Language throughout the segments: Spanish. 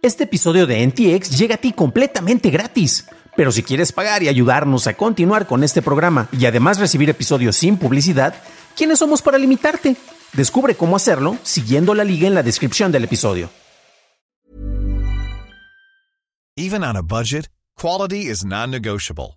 Este episodio de NTX llega a ti completamente gratis. Pero si quieres pagar y ayudarnos a continuar con este programa y además recibir episodios sin publicidad, ¿quiénes somos para limitarte? Descubre cómo hacerlo siguiendo la liga en la descripción del episodio. Even on a budget, quality is non-negotiable.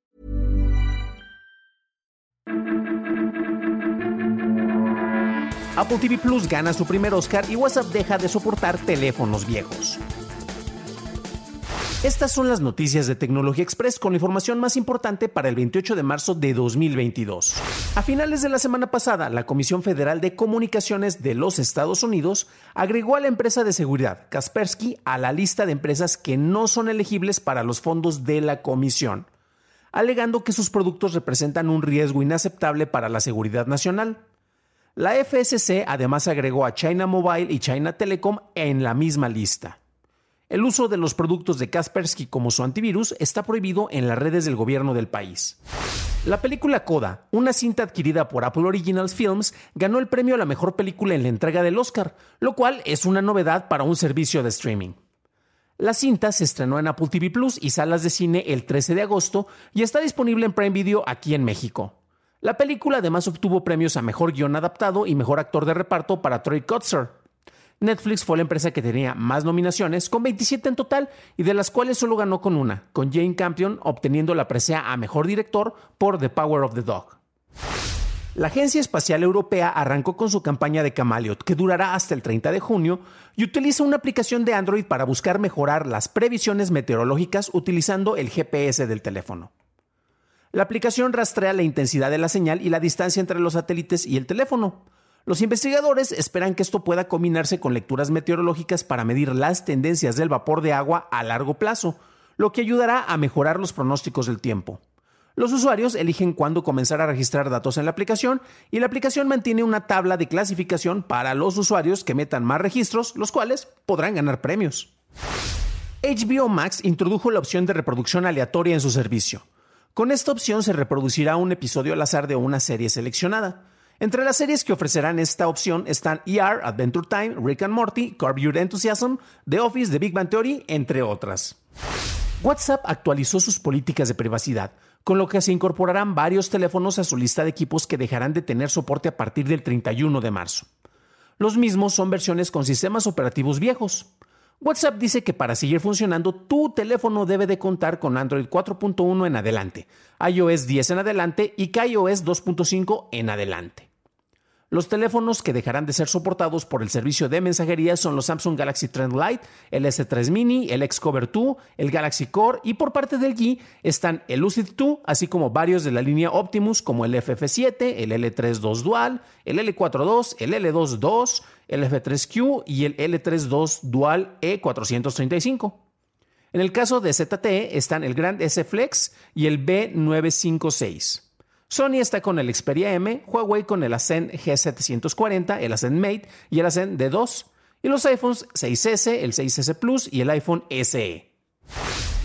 Apple TV Plus gana su primer Oscar y WhatsApp deja de soportar teléfonos viejos. Estas son las noticias de Tecnología Express con la información más importante para el 28 de marzo de 2022. A finales de la semana pasada, la Comisión Federal de Comunicaciones de los Estados Unidos agregó a la empresa de seguridad Kaspersky a la lista de empresas que no son elegibles para los fondos de la comisión, alegando que sus productos representan un riesgo inaceptable para la seguridad nacional. La FSC además agregó a China Mobile y China Telecom en la misma lista. El uso de los productos de Kaspersky como su antivirus está prohibido en las redes del gobierno del país. La película Coda, una cinta adquirida por Apple Originals Films, ganó el premio a la mejor película en la entrega del Oscar, lo cual es una novedad para un servicio de streaming. La cinta se estrenó en Apple TV Plus y salas de cine el 13 de agosto y está disponible en Prime Video aquí en México. La película además obtuvo premios a Mejor Guión Adaptado y Mejor Actor de Reparto para Troy Kotzer. Netflix fue la empresa que tenía más nominaciones, con 27 en total, y de las cuales solo ganó con una, con Jane Campion obteniendo la presea a Mejor Director por The Power of the Dog. La Agencia Espacial Europea arrancó con su campaña de Camaleot, que durará hasta el 30 de junio, y utiliza una aplicación de Android para buscar mejorar las previsiones meteorológicas utilizando el GPS del teléfono. La aplicación rastrea la intensidad de la señal y la distancia entre los satélites y el teléfono. Los investigadores esperan que esto pueda combinarse con lecturas meteorológicas para medir las tendencias del vapor de agua a largo plazo, lo que ayudará a mejorar los pronósticos del tiempo. Los usuarios eligen cuándo comenzar a registrar datos en la aplicación y la aplicación mantiene una tabla de clasificación para los usuarios que metan más registros, los cuales podrán ganar premios. HBO Max introdujo la opción de reproducción aleatoria en su servicio. Con esta opción se reproducirá un episodio al azar de una serie seleccionada. Entre las series que ofrecerán esta opción están ER, Adventure Time, Rick and Morty, Curb Enthusiasm, The Office, The Big Bang Theory, entre otras. WhatsApp actualizó sus políticas de privacidad, con lo que se incorporarán varios teléfonos a su lista de equipos que dejarán de tener soporte a partir del 31 de marzo. Los mismos son versiones con sistemas operativos viejos. WhatsApp dice que para seguir funcionando tu teléfono debe de contar con Android 4.1 en adelante, iOS 10 en adelante y iOS 2.5 en adelante. Los teléfonos que dejarán de ser soportados por el servicio de mensajería son los Samsung Galaxy Trend Lite, el S3 Mini, el Xcover 2, el Galaxy Core y por parte del G están el Lucid 2, así como varios de la línea Optimus como el FF7, el L32 Dual, el L42, el L22, el F3Q y el L32 Dual E435. En el caso de ZTE están el Grand S Flex y el B956. Sony está con el Xperia M, Huawei con el Ascend G740, el Ascend Mate y el Ascend D2, y los iPhones 6S, el 6S Plus y el iPhone SE.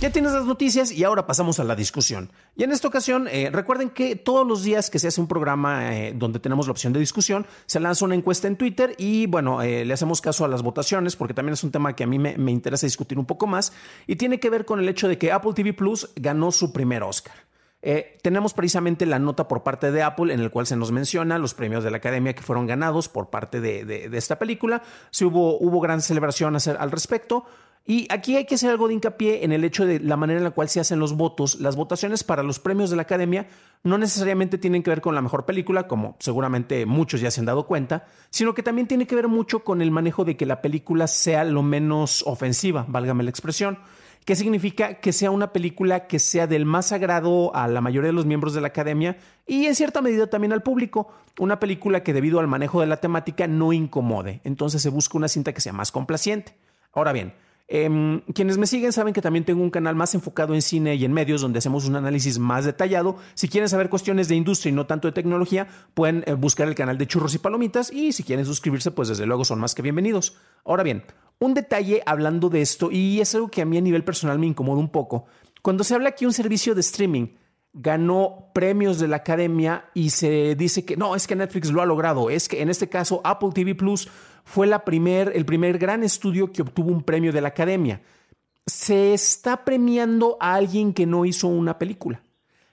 Ya tienes las noticias y ahora pasamos a la discusión. Y en esta ocasión, eh, recuerden que todos los días que se hace un programa eh, donde tenemos la opción de discusión, se lanza una encuesta en Twitter y bueno, eh, le hacemos caso a las votaciones porque también es un tema que a mí me, me interesa discutir un poco más y tiene que ver con el hecho de que Apple TV Plus ganó su primer Oscar. Eh, tenemos precisamente la nota por parte de Apple en el cual se nos menciona los premios de la Academia que fueron ganados por parte de, esta película. Se hubo, hubo gran celebración al respecto. Y aquí hay que hacer algo de hincapié en el hecho de la manera en la cual se hacen los votos. Las votaciones para los premios de la Academia no necesariamente tienen que ver con la mejor película, como seguramente muchos ya se han dado cuenta, sino que también tiene que ver mucho con el manejo de que la película sea lo menos ofensiva, válgame la expresión. ¿Qué significa que sea una película que sea del más agrado a la mayoría de los miembros de la academia y en cierta medida también al público. Una película que debido al manejo de la temática no incomode. Entonces se busca una cinta que sea más complaciente. Ahora bien, Em, quienes me siguen saben que también tengo un canal más enfocado en cine y en medios donde hacemos un análisis más detallado. Si quieren saber cuestiones de industria y no tanto de tecnología, pueden eh, buscar el canal de Churros y Palomitas y si quieren suscribirse, pues desde luego son más que bienvenidos. Ahora bien, un detalle hablando de esto y es algo que a mí a nivel personal me incomoda un poco. Cuando se habla aquí un servicio de streaming ganó premios de la academia y se dice que no, es que Netflix lo ha logrado, es que en este caso Apple TV Plus fue la primer, el primer gran estudio que obtuvo un premio de la academia. Se está premiando a alguien que no hizo una película.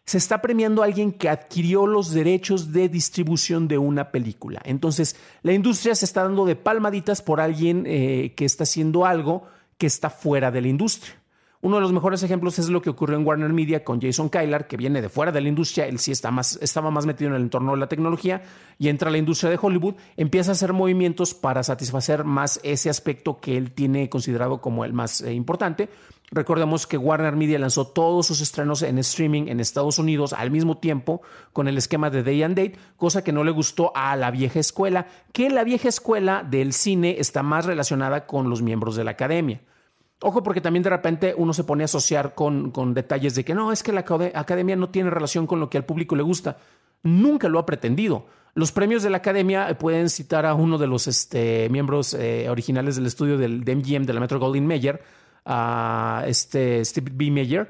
Se está premiando a alguien que adquirió los derechos de distribución de una película. Entonces, la industria se está dando de palmaditas por alguien eh, que está haciendo algo que está fuera de la industria. Uno de los mejores ejemplos es lo que ocurrió en Warner Media con Jason Kylar, que viene de fuera de la industria, él sí está más, estaba más metido en el entorno de la tecnología y entra a la industria de Hollywood, empieza a hacer movimientos para satisfacer más ese aspecto que él tiene considerado como el más eh, importante. Recordemos que Warner Media lanzó todos sus estrenos en streaming en Estados Unidos al mismo tiempo con el esquema de Day and Date, cosa que no le gustó a la vieja escuela, que la vieja escuela del cine está más relacionada con los miembros de la academia. Ojo, porque también de repente uno se pone a asociar con, con detalles de que no, es que la academia no tiene relación con lo que al público le gusta. Nunca lo ha pretendido. Los premios de la academia pueden citar a uno de los este, miembros eh, originales del estudio del, de MGM, de la Metro Goldwyn Mayer, a este Steve B. Mayer.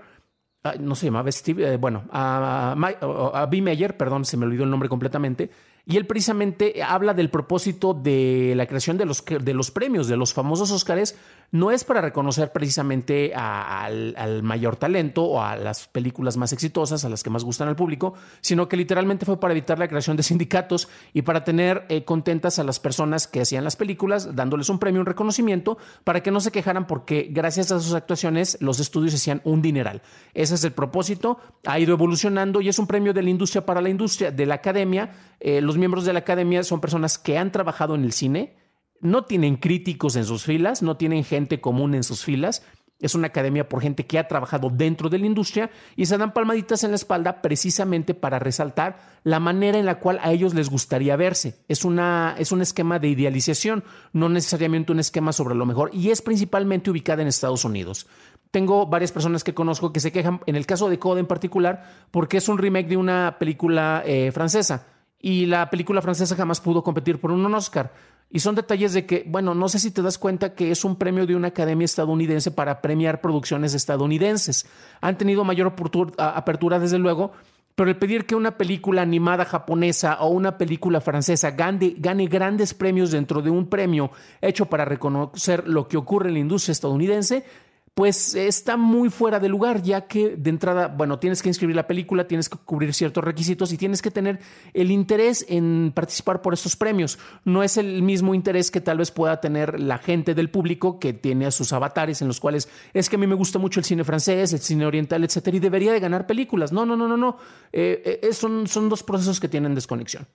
Ah, no se llamaba Steve, eh, bueno, a, B. Mayer, perdón, se me olvidó el nombre completamente y él precisamente habla del propósito de la creación de los, de los premios, de los famosos Óscares, no es para reconocer precisamente al, mayor talento o a las películas más exitosas, a las que más gustan al público, sino que literalmente fue para evitar la creación de sindicatos y para tener eh, contentas a las personas que hacían las películas, dándoles un premio, un reconocimiento, para que no se quejaran porque gracias a sus actuaciones los estudios hacían un dineral. Ese es el propósito, ha ido evolucionando y es un premio de la industria para la industria, de la academia. Eh, los miembros de la academia son personas que han trabajado en el cine, no tienen críticos en sus filas, no tienen gente común en sus filas. Es una academia por gente que ha trabajado dentro de la industria y se dan palmaditas en la espalda precisamente para resaltar la manera en la cual a ellos les gustaría verse. Es, una, es un esquema de idealización, no necesariamente un esquema sobre lo mejor y es principalmente ubicada en Estados Unidos. Tengo varias personas que conozco que se quejan, en el caso de Code en particular, porque es un remake de una película eh, francesa y la película francesa jamás pudo competir por un Oscar. Y son detalles de que, bueno, no sé si te das cuenta que es un premio de una academia estadounidense para premiar producciones estadounidenses. Han tenido mayor apertura, desde luego, pero el pedir que una película animada japonesa o una película francesa gane, grandes premios dentro de un premio hecho para reconocer lo que ocurre en la industria estadounidense pues está muy fuera de lugar, ya que de entrada, bueno, tienes que inscribir la película, tienes que cubrir ciertos requisitos y tienes que tener el interés en participar por estos premios. No es el mismo interés que tal vez pueda tener la gente del público que tiene a sus avatares en los cuales es que a mí me gusta mucho el cine francés, el cine oriental, etcétera, y debería de ganar películas. No, no, no, no, no. Eh, eh, son, son dos procesos que tienen desconexión.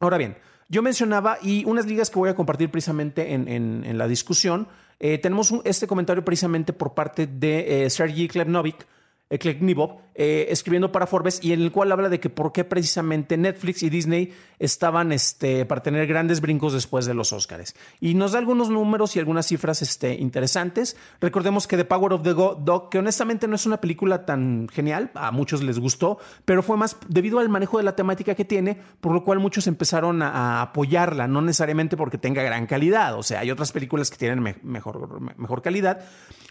Ahora bien, yo mencionaba y unas ligas que voy a compartir precisamente en, en la discusión eh, tenemos este comentario precisamente por parte de eh, Sergei Klebnovic, Kleknibov, eh, escribiendo para Forbes y en el cual habla de que por qué precisamente Netflix y Disney estaban este, para tener grandes brincos después de los Oscars. Y nos da algunos números y algunas cifras este, interesantes. Recordemos que The Power of the Dog, que honestamente no es una película tan genial, a muchos les gustó, pero fue más debido al manejo de la temática que tiene, por lo cual muchos empezaron a, apoyarla, no necesariamente porque tenga gran calidad, o sea, hay otras películas que tienen mejor, mejor calidad,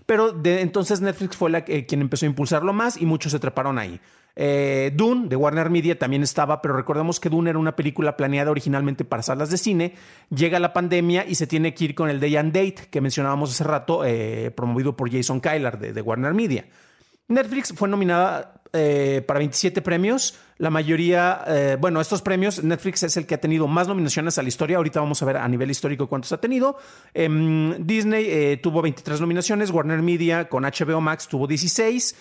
pero de, entonces Netflix fue la, quien empezó a impulsarlo más y muchos se treparon ahí. Eh, Dune de Warner Media también estaba, pero recordemos que Dune era una película planeada originalmente para salas de cine. Llega la pandemia y se tiene que ir con el Day and Date que mencionábamos hace rato, eh, promovido por Jason Kylar de Warner Media. Netflix fue nominada eh, para 27 premios. La mayoría, eh, bueno, estos premios, Netflix es el que ha tenido más nominaciones a la historia. Ahorita vamos a ver a nivel histórico cuántos ha tenido. Em, Disney eh, tuvo 23 nominaciones, Warner Media con HBO Max tuvo 16,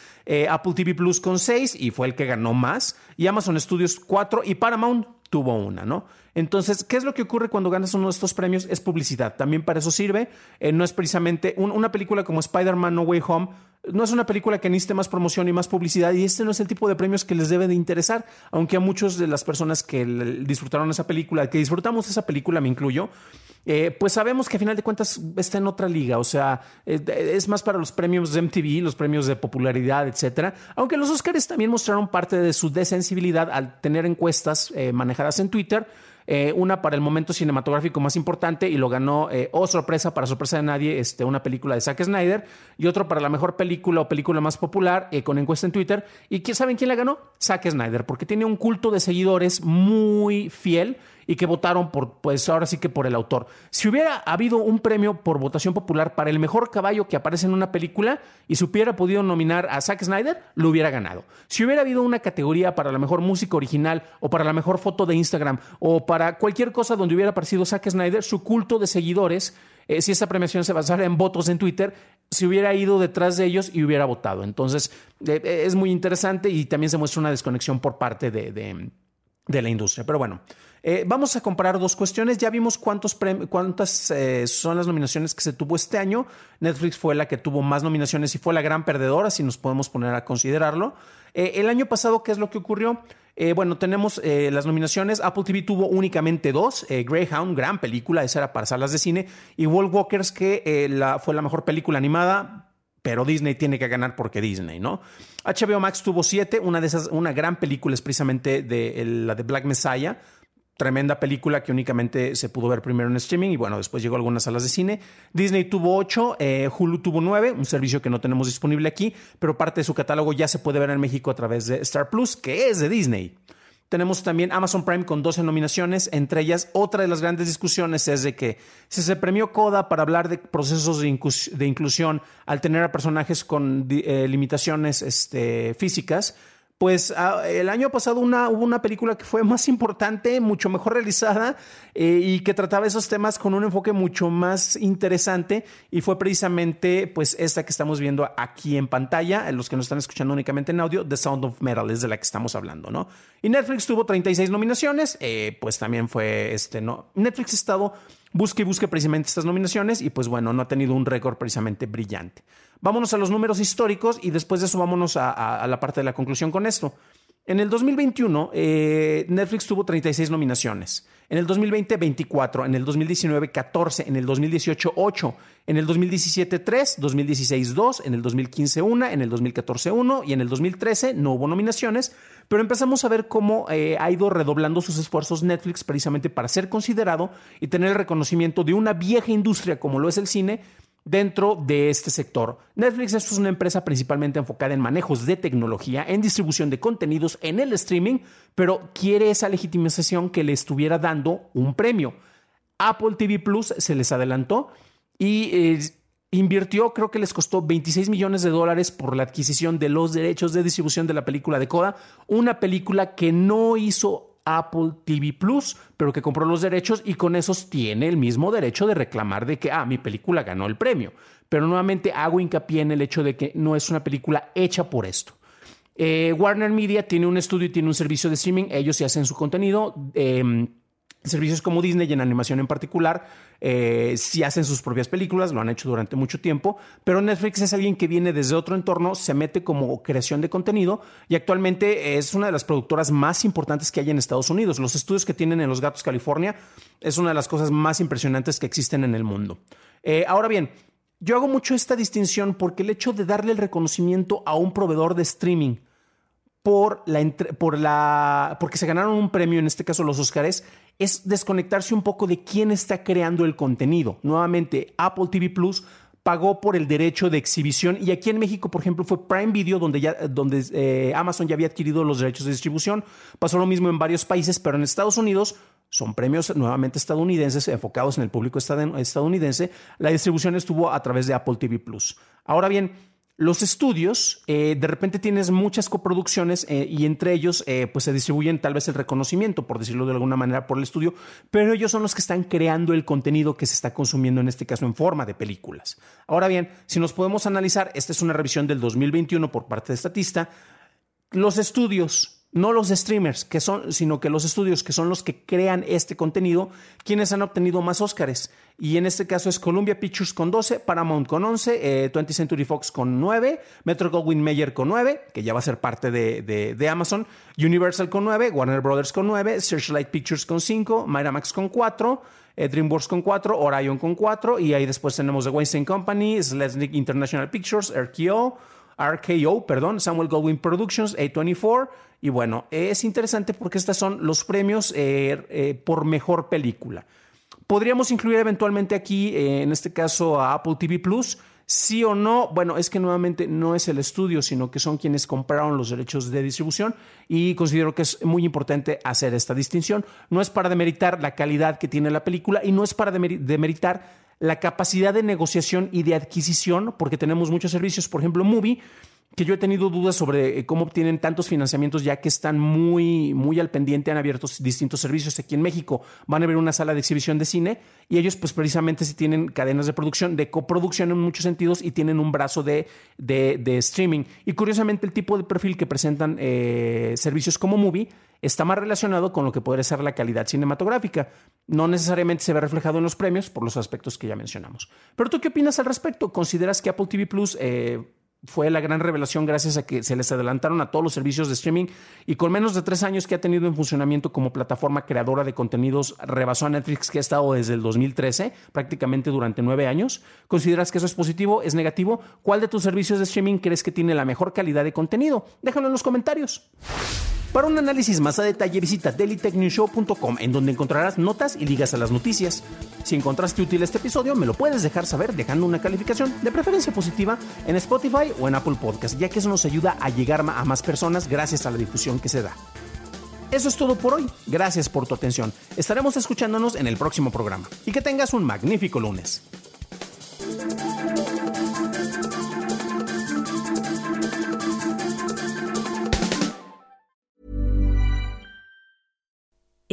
Apple TV Plus con 6 y fue el que ganó más. Y Amazon Studios 4 y Paramount tuvo una, ¿no? Entonces, ¿qué es lo que ocurre cuando ganas uno de estos premios? Es publicidad. También para eso sirve. Eh, no es precisamente una película como Spider-Man No Way Home. No es una película que necesite más promoción y más publicidad y este no es el tipo de premios que les debe de interesar, aunque a muchos de las personas que disfrutaron esa película, que disfrutamos esa película, me incluyo, eh, pues sabemos que a final de cuentas está en otra liga, o sea, eh, es más para los premios de MTV, los premios de popularidad, etcétera. Aunque los Oscars también mostraron parte de su desensibilidad al tener encuestas en Twitter eh, una para el momento cinematográfico más importante y lo ganó, eh, oh sorpresa, para sorpresa de nadie, este, una película de Zack Snyder, y otro para la mejor película o película más popular eh, con encuesta en Twitter. ¿Y saben quién la ganó? Zack Snyder, porque tiene un culto de seguidores muy fiel y que votaron por, pues ahora sí que por el autor. Si hubiera habido un premio por votación popular para el mejor caballo que aparece en una película y se hubiera podido nominar a Zack Snyder, lo hubiera ganado. Si hubiera habido una categoría para la mejor música original o para la mejor foto de Instagram o para cualquier cosa donde hubiera aparecido Zack Snyder, su culto de seguidores, eh, si esa premiación se basara en votos en Twitter, se hubiera ido detrás de ellos y hubiera votado. Entonces, eh, eh, es muy interesante y también se muestra una desconexión por parte de, de la industria. Pero bueno, eh, vamos a comparar dos cuestiones. Ya vimos cuántos cuántas eh, son las nominaciones que se tuvo este año. Netflix fue la que tuvo más nominaciones y fue la gran perdedora, si nos podemos poner a considerarlo. Eh, el año pasado, ¿qué es lo que ocurrió? bueno, tenemos las nominaciones. Apple TV tuvo únicamente dos. Greyhound, gran película, esa era para salas de cine. Y Wall Walkers, que fue la mejor película animada pero Disney tiene que ganar porque Disney, ¿no? HBO Max tuvo siete, una de esas, una gran película es precisamente de la de Black Messiah, tremenda película que únicamente se pudo ver primero en streaming y bueno, después llegó a algunas salas de cine. Disney tuvo 8, eh, Hulu tuvo 9, un servicio que no tenemos disponible aquí, pero parte de su catálogo ya se puede ver en México a través de Star Plus, que es de Disney. Tenemos también Amazon Prime con 12 nominaciones, entre ellas otra de las grandes discusiones es de que si se premió Coda para hablar de procesos de, inclusión al tener a personajes con eh, limitaciones este, físicas, pues ah, el año pasado una, hubo una película que fue más importante, mucho mejor realizada eh, y que trataba esos temas con un enfoque mucho más interesante y fue precisamente pues esta que estamos viendo aquí en pantalla, los que nos están escuchando únicamente en audio, The Sound of Metal es de la que estamos hablando, ¿no? Y Netflix tuvo 36 nominaciones, eh, pues también fue este, ¿no? Netflix ha estado busque y busque precisamente estas nominaciones y pues bueno, no ha tenido un récord precisamente brillante. Vámonos a los números históricos y después de eso vámonos a, la parte de la conclusión con esto. En el 2021, eh, Netflix tuvo 36 nominaciones. En el 2020, 24. En el 2019, 14. En el 2018, 8. En el 2017, 3. 2016, 2. En el 2015, 1. En el 2014, 1. Y en el 2013 no hubo nominaciones. Pero empezamos a ver cómo eh, ha ido redoblando sus esfuerzos Netflix precisamente para ser considerado y tener el reconocimiento de una vieja industria como lo es el cine dentro de este sector. Netflix es una empresa principalmente enfocada en manejos de tecnología, en distribución de contenidos, en el streaming, pero quiere esa legitimización que le estuviera dando un premio. Apple TV Plus se les adelantó y eh, invirtió, creo que les costó 26 millones de dólares por la adquisición de los derechos de distribución de la película de Coda, una película que no hizo Apple TV Plus, pero que compró los derechos y con esos tiene el mismo derecho de reclamar de que, ah, mi película ganó el premio. Pero nuevamente hago hincapié en el hecho de que no es una película hecha por esto. Eh, Warner Media tiene un estudio y tiene un servicio de streaming, ellos se hacen su contenido. Em, Servicios como Disney y en animación en particular, eh, si hacen sus propias películas, lo han hecho durante mucho tiempo, pero Netflix es alguien que viene desde otro entorno, se mete como creación de contenido y actualmente es una de las productoras más importantes que hay en Estados Unidos. Los estudios que tienen en Los Gatos, California, es una de las cosas más impresionantes que existen en el mundo. Eh, ahora bien, yo hago mucho esta distinción porque el hecho de darle el reconocimiento a un proveedor de streaming, por la, por la, porque se ganaron un premio, en este caso los Oscars, es desconectarse un poco de quién está creando el contenido. Nuevamente, Apple TV Plus pagó por el derecho de exhibición y aquí en México, por ejemplo, fue Prime Video donde, ya, donde eh, Amazon ya había adquirido los derechos de distribución. Pasó lo mismo en varios países, pero en Estados Unidos son premios nuevamente estadounidenses enfocados en el público estadounidense. La distribución estuvo a través de Apple TV Plus. Ahora bien, los estudios, eh, de repente tienes muchas coproducciones eh, y entre ellos eh, pues se distribuyen tal vez el reconocimiento, por decirlo de alguna manera, por el estudio, pero ellos son los que están creando el contenido que se está consumiendo en este caso en forma de películas. Ahora bien, si nos podemos analizar, esta es una revisión del 2021 por parte de Statista, los estudios no los streamers, que son, sino que los estudios que son los que crean este contenido, quienes han obtenido más Óscares. Y en este caso es Columbia Pictures con 12, Paramount con 11, 20th eh, Century Fox con 9, Metro Goldwyn Mayer con 9, que ya va a ser parte de, de, Amazon, Universal con 9, Warner Brothers con 9, Searchlight Pictures con 5, Miramax con 4, eh, DreamWorks con 4, Orion con 4, y ahí después tenemos The Weinstein Company, Slesnik International Pictures, RKO, RKO, perdón, Samuel Goldwyn Productions, A24, y bueno, es interesante porque estos son los premios eh, eh, por mejor película. Podríamos incluir eventualmente aquí, eh, en este caso, a Apple TV Plus. Sí o no, bueno, es que nuevamente no es el estudio, sino que son quienes compraron los derechos de distribución y considero que es muy importante hacer esta distinción. No es para demeritar la calidad que tiene la película y no es para demeritar la capacidad de negociación y de adquisición, porque tenemos muchos servicios, por ejemplo, Movie que yo he tenido dudas sobre eh, cómo obtienen tantos financiamientos ya que están muy, muy al pendiente, han abierto distintos servicios aquí en México. Van a ver una sala de exhibición de cine y ellos pues precisamente sí tienen cadenas de producción, de coproducción en muchos sentidos y tienen un brazo de, de, streaming. Y curiosamente el tipo de perfil que presentan eh, servicios como Movie está más relacionado con lo que podría ser la calidad cinematográfica. No necesariamente se ve reflejado en los premios por los aspectos que ya mencionamos. Pero tú qué opinas al respecto? ¿Consideras que Apple TV Plus... Eh, fue la gran revelación gracias a que se les adelantaron a todos los servicios de streaming y con menos de tres años que ha tenido en funcionamiento como plataforma creadora de contenidos rebasó a Netflix que ha estado desde el 2013, prácticamente durante nueve años. ¿Consideras que eso es positivo? ¿Es negativo? ¿Cuál de tus servicios de streaming crees que tiene la mejor calidad de contenido? Déjalo en los comentarios. Para un análisis más a detalle visita dailytechnewshow.com en donde encontrarás notas y ligas a las noticias. Si encontraste útil este episodio, me lo puedes dejar saber dejando una calificación, de preferencia positiva, en Spotify o en Apple Podcast, ya que eso nos ayuda a llegar a más personas gracias a la difusión que se da. Eso es todo por hoy. Gracias por tu atención. Estaremos escuchándonos en el próximo programa. Y que tengas un magnífico lunes.